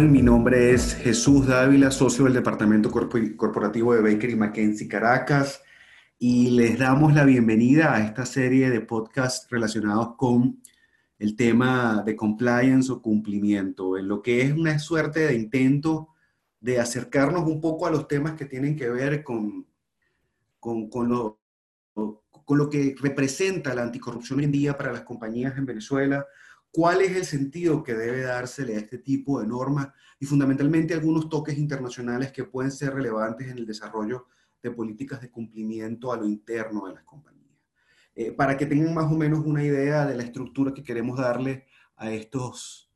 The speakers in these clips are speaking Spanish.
Mi nombre es Jesús Dávila, socio del Departamento Corporativo de Baker y McKenzie Caracas, y les damos la bienvenida a esta serie de podcasts relacionados con el tema de compliance o cumplimiento, en lo que es una suerte de intento de acercarnos un poco a los temas que tienen que ver con, con, con lo, con lo que representa la anticorrupción hoy en día para las compañías en Venezuela, cuál es el sentido que debe dársele a este tipo de normas y fundamentalmente algunos toques internacionales que pueden ser relevantes en el desarrollo de políticas de cumplimiento a lo interno de las compañías. Eh, para que tengan más o menos una idea de la estructura que queremos darle a estos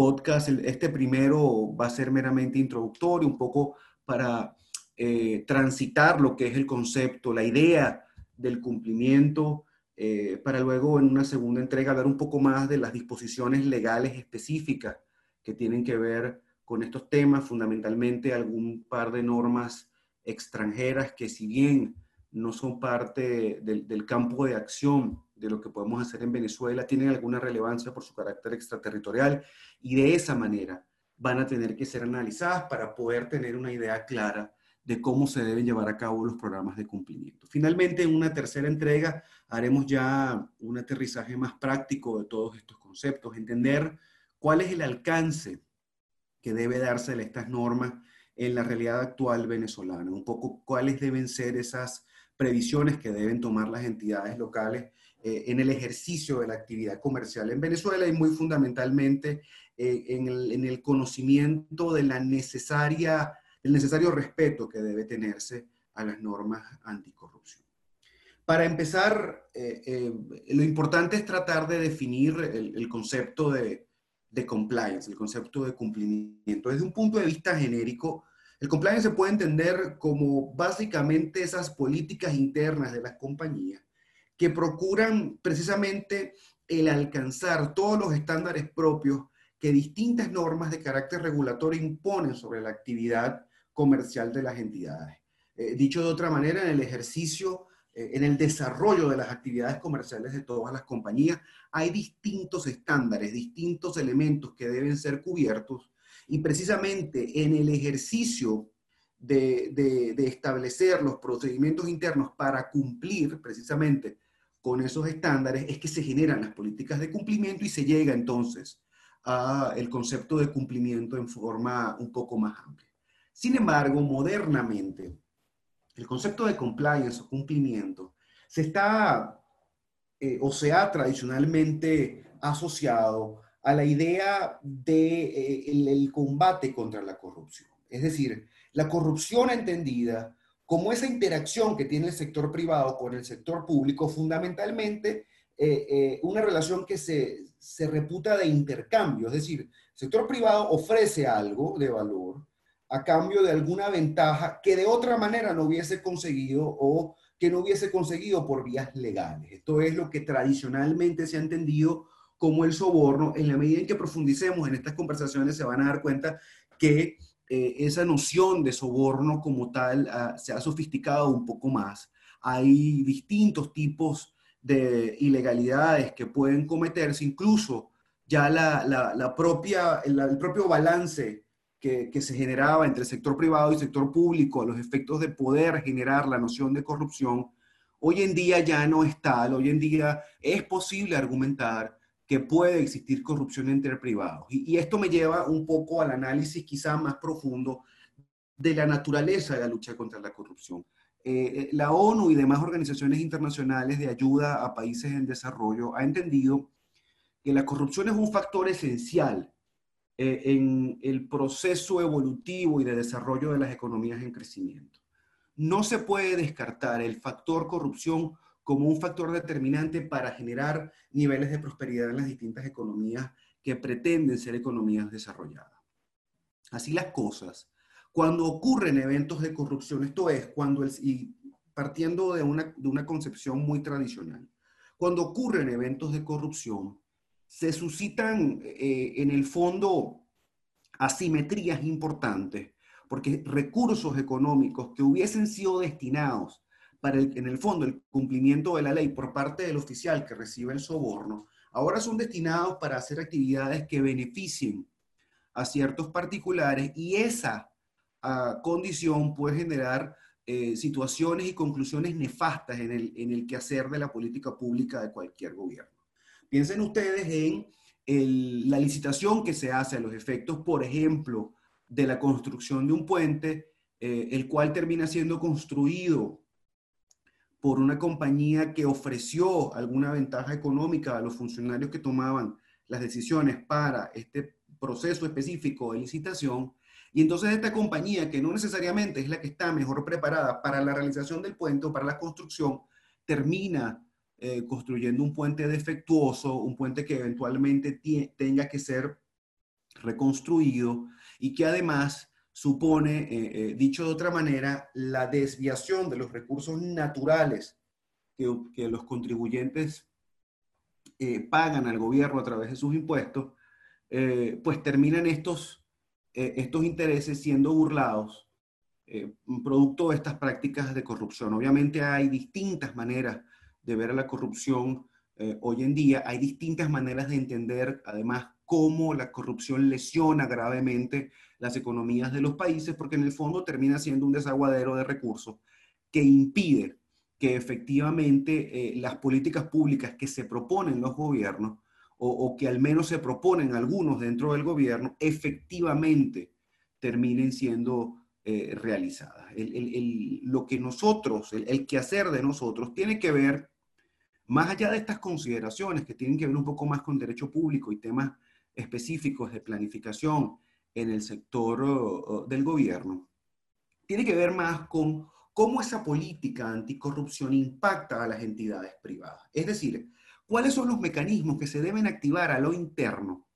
podcasts, este primero va a ser meramente introductorio, un poco para eh, transitar lo que es el concepto, la idea del cumplimiento, eh, para luego en una segunda entrega hablar un poco más de las disposiciones legales específicas que tienen que ver con estos temas, fundamentalmente algún par de normas extranjeras que si bien no son parte del, del campo de acción de lo que podemos hacer en Venezuela, tienen alguna relevancia por su carácter extraterritorial y de esa manera van a tener que ser analizadas para poder tener una idea clara de cómo se deben llevar a cabo los programas de cumplimiento. Finalmente, en una tercera entrega, haremos ya un aterrizaje más práctico de todos estos conceptos, entender cuál es el alcance que debe darse de estas normas en la realidad actual venezolana, un poco cuáles deben ser esas previsiones que deben tomar las entidades locales eh, en el ejercicio de la actividad comercial en Venezuela y muy fundamentalmente eh, en, el, en, el, conocimiento de la necesaria el necesario respeto que debe tenerse a las normas anticorrupción. Para empezar, eh, eh, lo importante es tratar de definir el, concepto de, de, compliance, el concepto de cumplimiento. Desde un punto de vista genérico, el compliance se puede entender como básicamente esas políticas internas de las compañías que procuran precisamente el alcanzar todos los estándares propios que distintas normas de carácter regulatorio imponen sobre la actividad comercial de las entidades. Eh, dicho de otra manera, en el ejercicio, eh, en el desarrollo de las actividades comerciales de todas las compañías, hay distintos estándares, distintos elementos que deben ser cubiertos y precisamente en el ejercicio de, de establecer los procedimientos internos para cumplir precisamente con esos estándares es que se generan las políticas de cumplimiento y se llega entonces a el concepto de cumplimiento en forma un poco más amplia. Sin embargo, modernamente, el concepto de compliance o cumplimiento se está eh, o se ha tradicionalmente asociado a la idea del de, eh, combate contra la corrupción. Es decir, la corrupción entendida como esa interacción que tiene el sector privado con el sector público, fundamentalmente eh, una relación que se, se reputa de intercambio. Es decir, el sector privado ofrece algo de valor a cambio de alguna ventaja que de otra manera no hubiese conseguido o que no hubiese conseguido por vías legales. Esto es lo que tradicionalmente se ha entendido como el soborno. En la medida en que profundicemos en estas conversaciones se van a dar cuenta que eh, esa noción de soborno como tal ah, se ha sofisticado un poco más. Hay distintos tipos de ilegalidades que pueden cometerse, incluso ya la, la, propia, el propio balance que, se generaba entre el sector privado y el sector público a los efectos de poder generar la noción de corrupción, hoy en día ya no es tal. Hoy en día es posible argumentar que puede existir corrupción entre privados. Y, esto me lleva un poco al análisis quizá más profundo de la naturaleza de la lucha contra la corrupción. Eh, eh, la ONU y demás organizaciones internacionales de ayuda a países en desarrollo ha entendido que la corrupción es un factor esencial eh, en el proceso evolutivo y de desarrollo de las economías en crecimiento. No se puede descartar el factor corrupción como un factor determinante para generar niveles de prosperidad en las distintas economías que pretenden ser economías desarrolladas. Así las cosas, cuando ocurren eventos de corrupción, esto es, cuando el, y partiendo de una, de una concepción muy tradicional, cuando ocurren eventos de corrupción, se suscitan eh, en el fondo asimetrías importantes porque recursos económicos que hubiesen sido destinados para, el, en el fondo, el cumplimiento de la ley por parte del oficial que recibe el soborno, ahora son destinados para hacer actividades que beneficien a ciertos particulares y esa uh, condición puede generar eh, situaciones y conclusiones nefastas en el, en el quehacer de la política pública de cualquier gobierno. Piensen ustedes en el, la licitación que se hace a los efectos, por ejemplo, de la construcción de un puente, eh, el cual termina siendo construido por una compañía que ofreció alguna ventaja económica a los funcionarios que tomaban las decisiones para este proceso específico de licitación. Y entonces esta compañía, que no necesariamente es la que está mejor preparada para la realización del puente o para la construcción, termina eh, construyendo un puente defectuoso, un puente que eventualmente tenga que ser reconstruido y que además supone, eh, eh, dicho de otra manera, la desviación de los recursos naturales que, los contribuyentes eh, pagan al gobierno a través de sus impuestos, pues terminan estos, estos intereses siendo burlados producto de estas prácticas de corrupción. Obviamente hay distintas maneras de ver a la corrupción hoy en día, hay distintas maneras de entender además cómo la corrupción lesiona gravemente las economías de los países, porque en el fondo termina siendo un desaguadero de recursos que impide que efectivamente eh, las políticas públicas que se proponen los gobiernos, o, que al menos se proponen algunos dentro del gobierno, efectivamente terminen siendo eh, realizadas. lo que nosotros, el, el quehacer de nosotros, tiene que ver, más allá de estas consideraciones que tienen que ver un poco más con derecho público y temas específicos de planificación en el sector del gobierno, tiene que ver más con cómo esa política anticorrupción impacta a las entidades privadas. Es decir, cuáles son los mecanismos que se deben activar a lo interno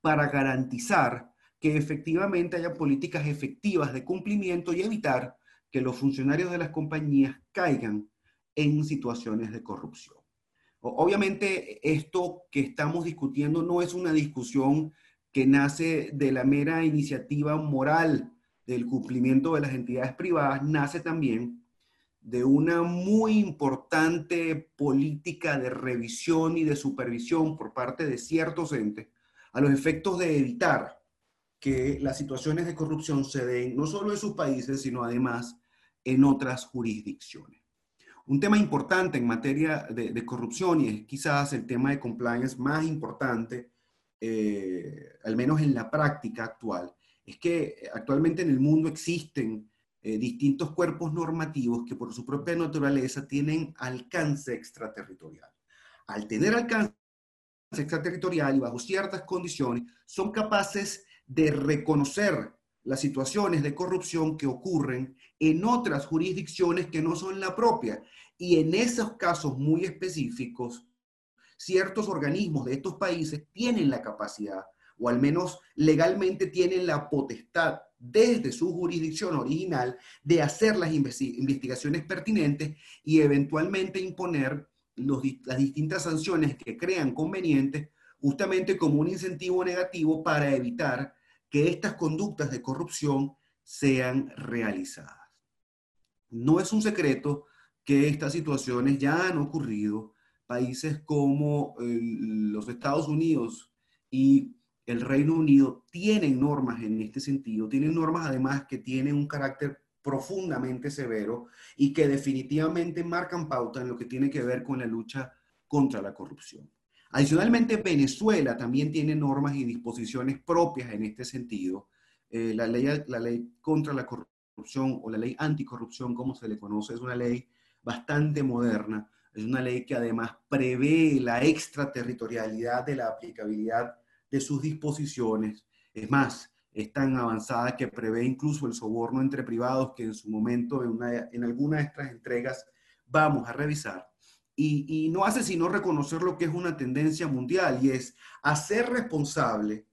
para garantizar que efectivamente haya políticas efectivas de cumplimiento y evitar que los funcionarios de las compañías caigan en situaciones de corrupción. Obviamente, esto que estamos discutiendo no es una discusión que nace de la mera iniciativa moral del cumplimiento de las entidades privadas, nace también de una muy importante política de revisión y de supervisión por parte de ciertos entes a los efectos de evitar que las situaciones de corrupción se den no solo en sus países, sino además en otras jurisdicciones. Un tema importante en materia de, corrupción, y es quizás el tema de compliance más importante, eh, al menos en la práctica actual, es que actualmente en el mundo existen eh, distintos cuerpos normativos que por su propia naturaleza tienen alcance extraterritorial. Al tener alcance extraterritorial y bajo ciertas condiciones, son capaces de reconocer las situaciones de corrupción que ocurren en otras jurisdicciones que no son la propia. Y en esos casos muy específicos, ciertos organismos de estos países tienen la capacidad, o al menos legalmente tienen la potestad desde su jurisdicción original de hacer las investigaciones pertinentes y eventualmente imponer las distintas sanciones que crean convenientes justamente como un incentivo negativo para evitar que estas conductas de corrupción sean realizadas. No es un secreto que estas situaciones ya han ocurrido. Países como los Estados Unidos y el Reino Unido tienen normas en este sentido, tienen normas además que tienen un carácter profundamente severo y que definitivamente marcan pauta en lo que tiene que ver con la lucha contra la corrupción. Adicionalmente, Venezuela también tiene normas y disposiciones propias en este sentido. Eh, la, ley, la ley contra la corrupción o la ley anticorrupción, como se le conoce, es una ley bastante moderna. Es una ley que además prevé la extraterritorialidad de la aplicabilidad de sus disposiciones. Es más, es tan avanzada que prevé incluso el soborno entre privados que en su momento en, una, en de estas entregas vamos a revisar y, no hace sino reconocer lo que es una tendencia mundial y es hacer responsable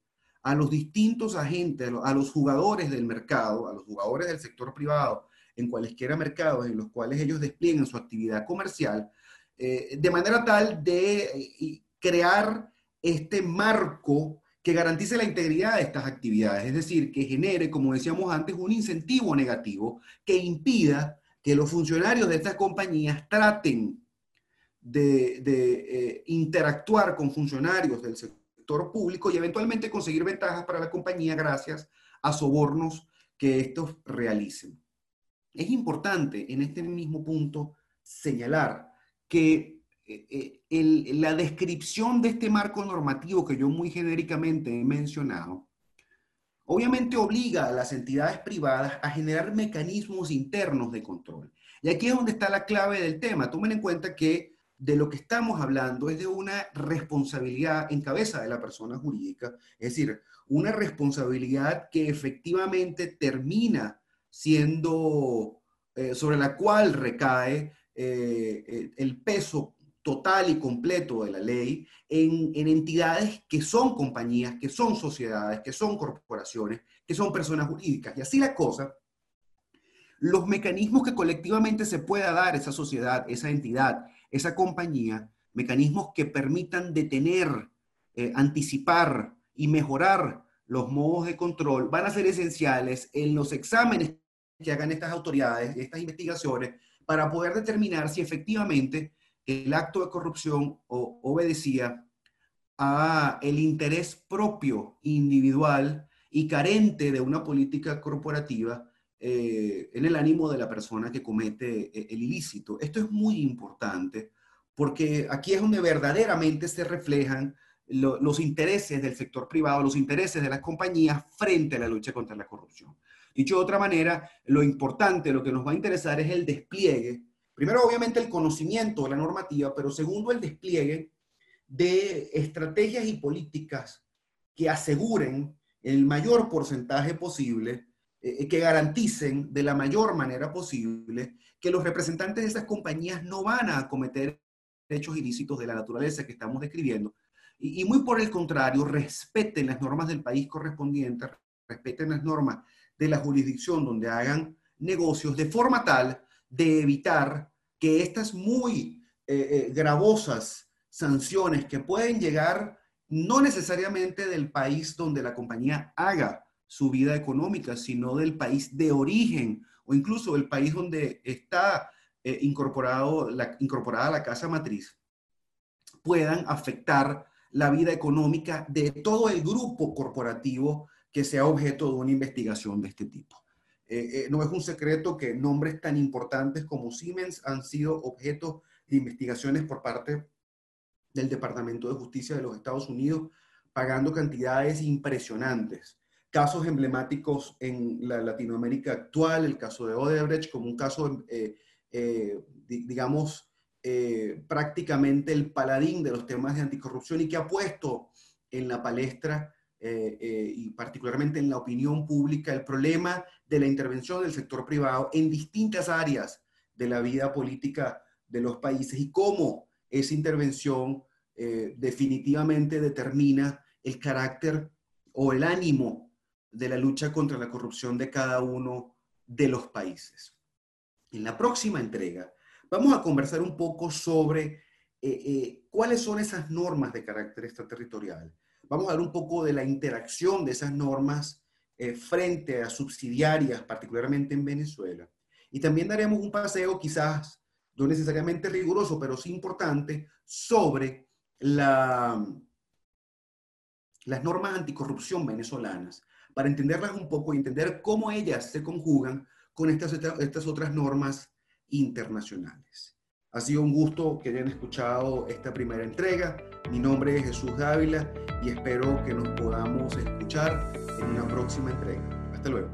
a los distintos agentes, a los jugadores del mercado, a los jugadores del sector privado, en cualesquiera mercados en los cuales ellos desplieguen su actividad comercial, eh, de manera tal de eh, crear este marco que garantice la integridad de estas actividades, es decir, que genere, como decíamos antes, un incentivo negativo que impida que los funcionarios de estas compañías traten de, eh, interactuar con funcionarios del sector público y eventualmente conseguir ventajas para la compañía gracias a sobornos que estos realicen. Es importante en este mismo punto señalar que eh, eh, la descripción de este marco normativo que yo muy genéricamente he mencionado, obviamente obliga a las entidades privadas a generar mecanismos internos de control. Y aquí es donde está la clave del tema. Tomen en cuenta que de lo que estamos hablando es de una responsabilidad en cabeza de la persona jurídica, es decir, una responsabilidad que efectivamente termina siendo, eh, sobre la cual recae el peso total y completo de la ley en, entidades que son compañías, que son sociedades, que son corporaciones, que son personas jurídicas. Y así la cosa, los mecanismos que colectivamente se pueda dar esa sociedad, esa entidad, esa compañía, mecanismos que permitan detener, eh, anticipar y mejorar los modos de control, van a ser esenciales en los exámenes que hagan estas autoridades, estas investigaciones, para poder determinar si efectivamente el acto de corrupción obedecía a el interés propio, individual y carente de una política corporativa eh, en el ánimo de la persona que comete eh, el ilícito. Esto es muy importante porque aquí es donde verdaderamente se reflejan los intereses del sector privado, los intereses de las compañías frente a la lucha contra la corrupción. Dicho de otra manera, lo importante, lo que nos va a interesar es el despliegue Primero, obviamente, el conocimiento de la normativa, pero segundo, el despliegue de estrategias y políticas que aseguren el mayor porcentaje posible, eh, que garanticen de la mayor manera posible que los representantes de esas compañías no van a cometer hechos ilícitos de la naturaleza que estamos describiendo. Y, muy por el contrario, respeten las normas del país correspondiente, respeten las normas de la jurisdicción donde hagan negocios de forma tal de evitar que estas muy eh, eh, gravosas sanciones que pueden llegar no necesariamente del país donde la compañía haga su vida económica, sino del país de origen o incluso del país donde está eh, incorporado la, incorporada la casa matriz, puedan afectar la vida económica de todo el grupo corporativo que sea objeto de una investigación de este tipo. Eh, eh, no es un secreto que nombres tan importantes como Siemens han sido objeto de investigaciones por parte del Departamento de Justicia de los Estados Unidos, pagando cantidades impresionantes. Casos emblemáticos en la Latinoamérica actual, el caso de Odebrecht, como un caso, eh, digamos, prácticamente el paladín de los temas de anticorrupción y que ha puesto en la palestra eh, eh, y particularmente en la opinión pública el problema de la intervención del sector privado en distintas áreas de la vida política de los países y cómo esa intervención eh, definitivamente determina el carácter o el ánimo de la lucha contra la corrupción de cada uno de los países. En la próxima entrega vamos a conversar un poco sobre cuáles son esas normas de carácter extraterritorial Vamos a ver un poco de la interacción de esas normas eh, frente a subsidiarias, particularmente en Venezuela. Y también daremos un paseo quizás no necesariamente riguroso, pero sí importante, sobre la, las normas anticorrupción venezolanas, para entenderlas un poco y entender cómo ellas se conjugan con estas, estas otras normas internacionales. Ha sido un gusto que hayan escuchado esta primera entrega. Mi nombre es Jesús Dávila y espero que nos podamos escuchar en una próxima entrega. Hasta luego.